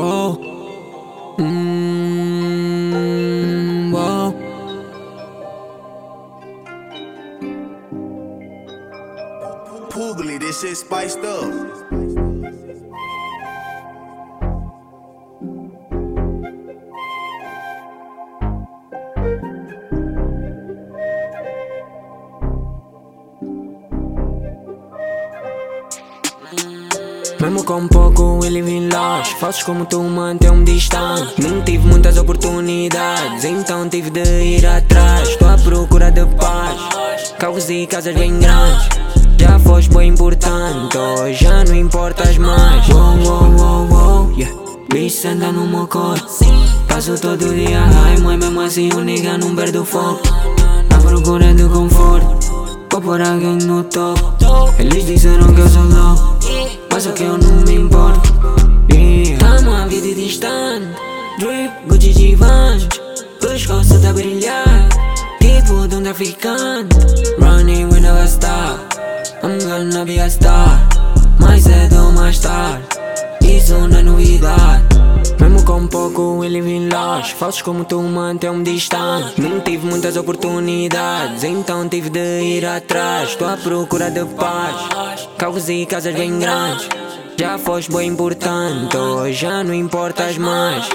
Wow. Mm. Poogly, this shit spiced up. Mesmo com pouco ele vem longe. Falsos como tu mantém-me distante. Não tive muitas oportunidades Então tive de ir atrás. Estou à procura de paz. Carros e casas bem grandes. Já foste bem importante Hoje já não importas mais. Wow, wow, wow, wow yeah. Bicho anda no meu corpo. Passo todo dia high Mas mesmo assim o nigga não perde o foco. À procura de conforto. Vou pôr alguém no topo Eles disseram que eu sou louco o que eu não me importo. Yeah. A vida distante. Drip, Gucci de Vans. Pescoço tá brilhar Tipo de um traficante Running when I stop I'm gonna be a star longe. Falsos como tu mantém-me distante. Não tive muitas oportunidades Então tive de ir atrás. Estou à procura de paz. Carros e casas bem grandes. Já foste bem importante Hoje já não importas mais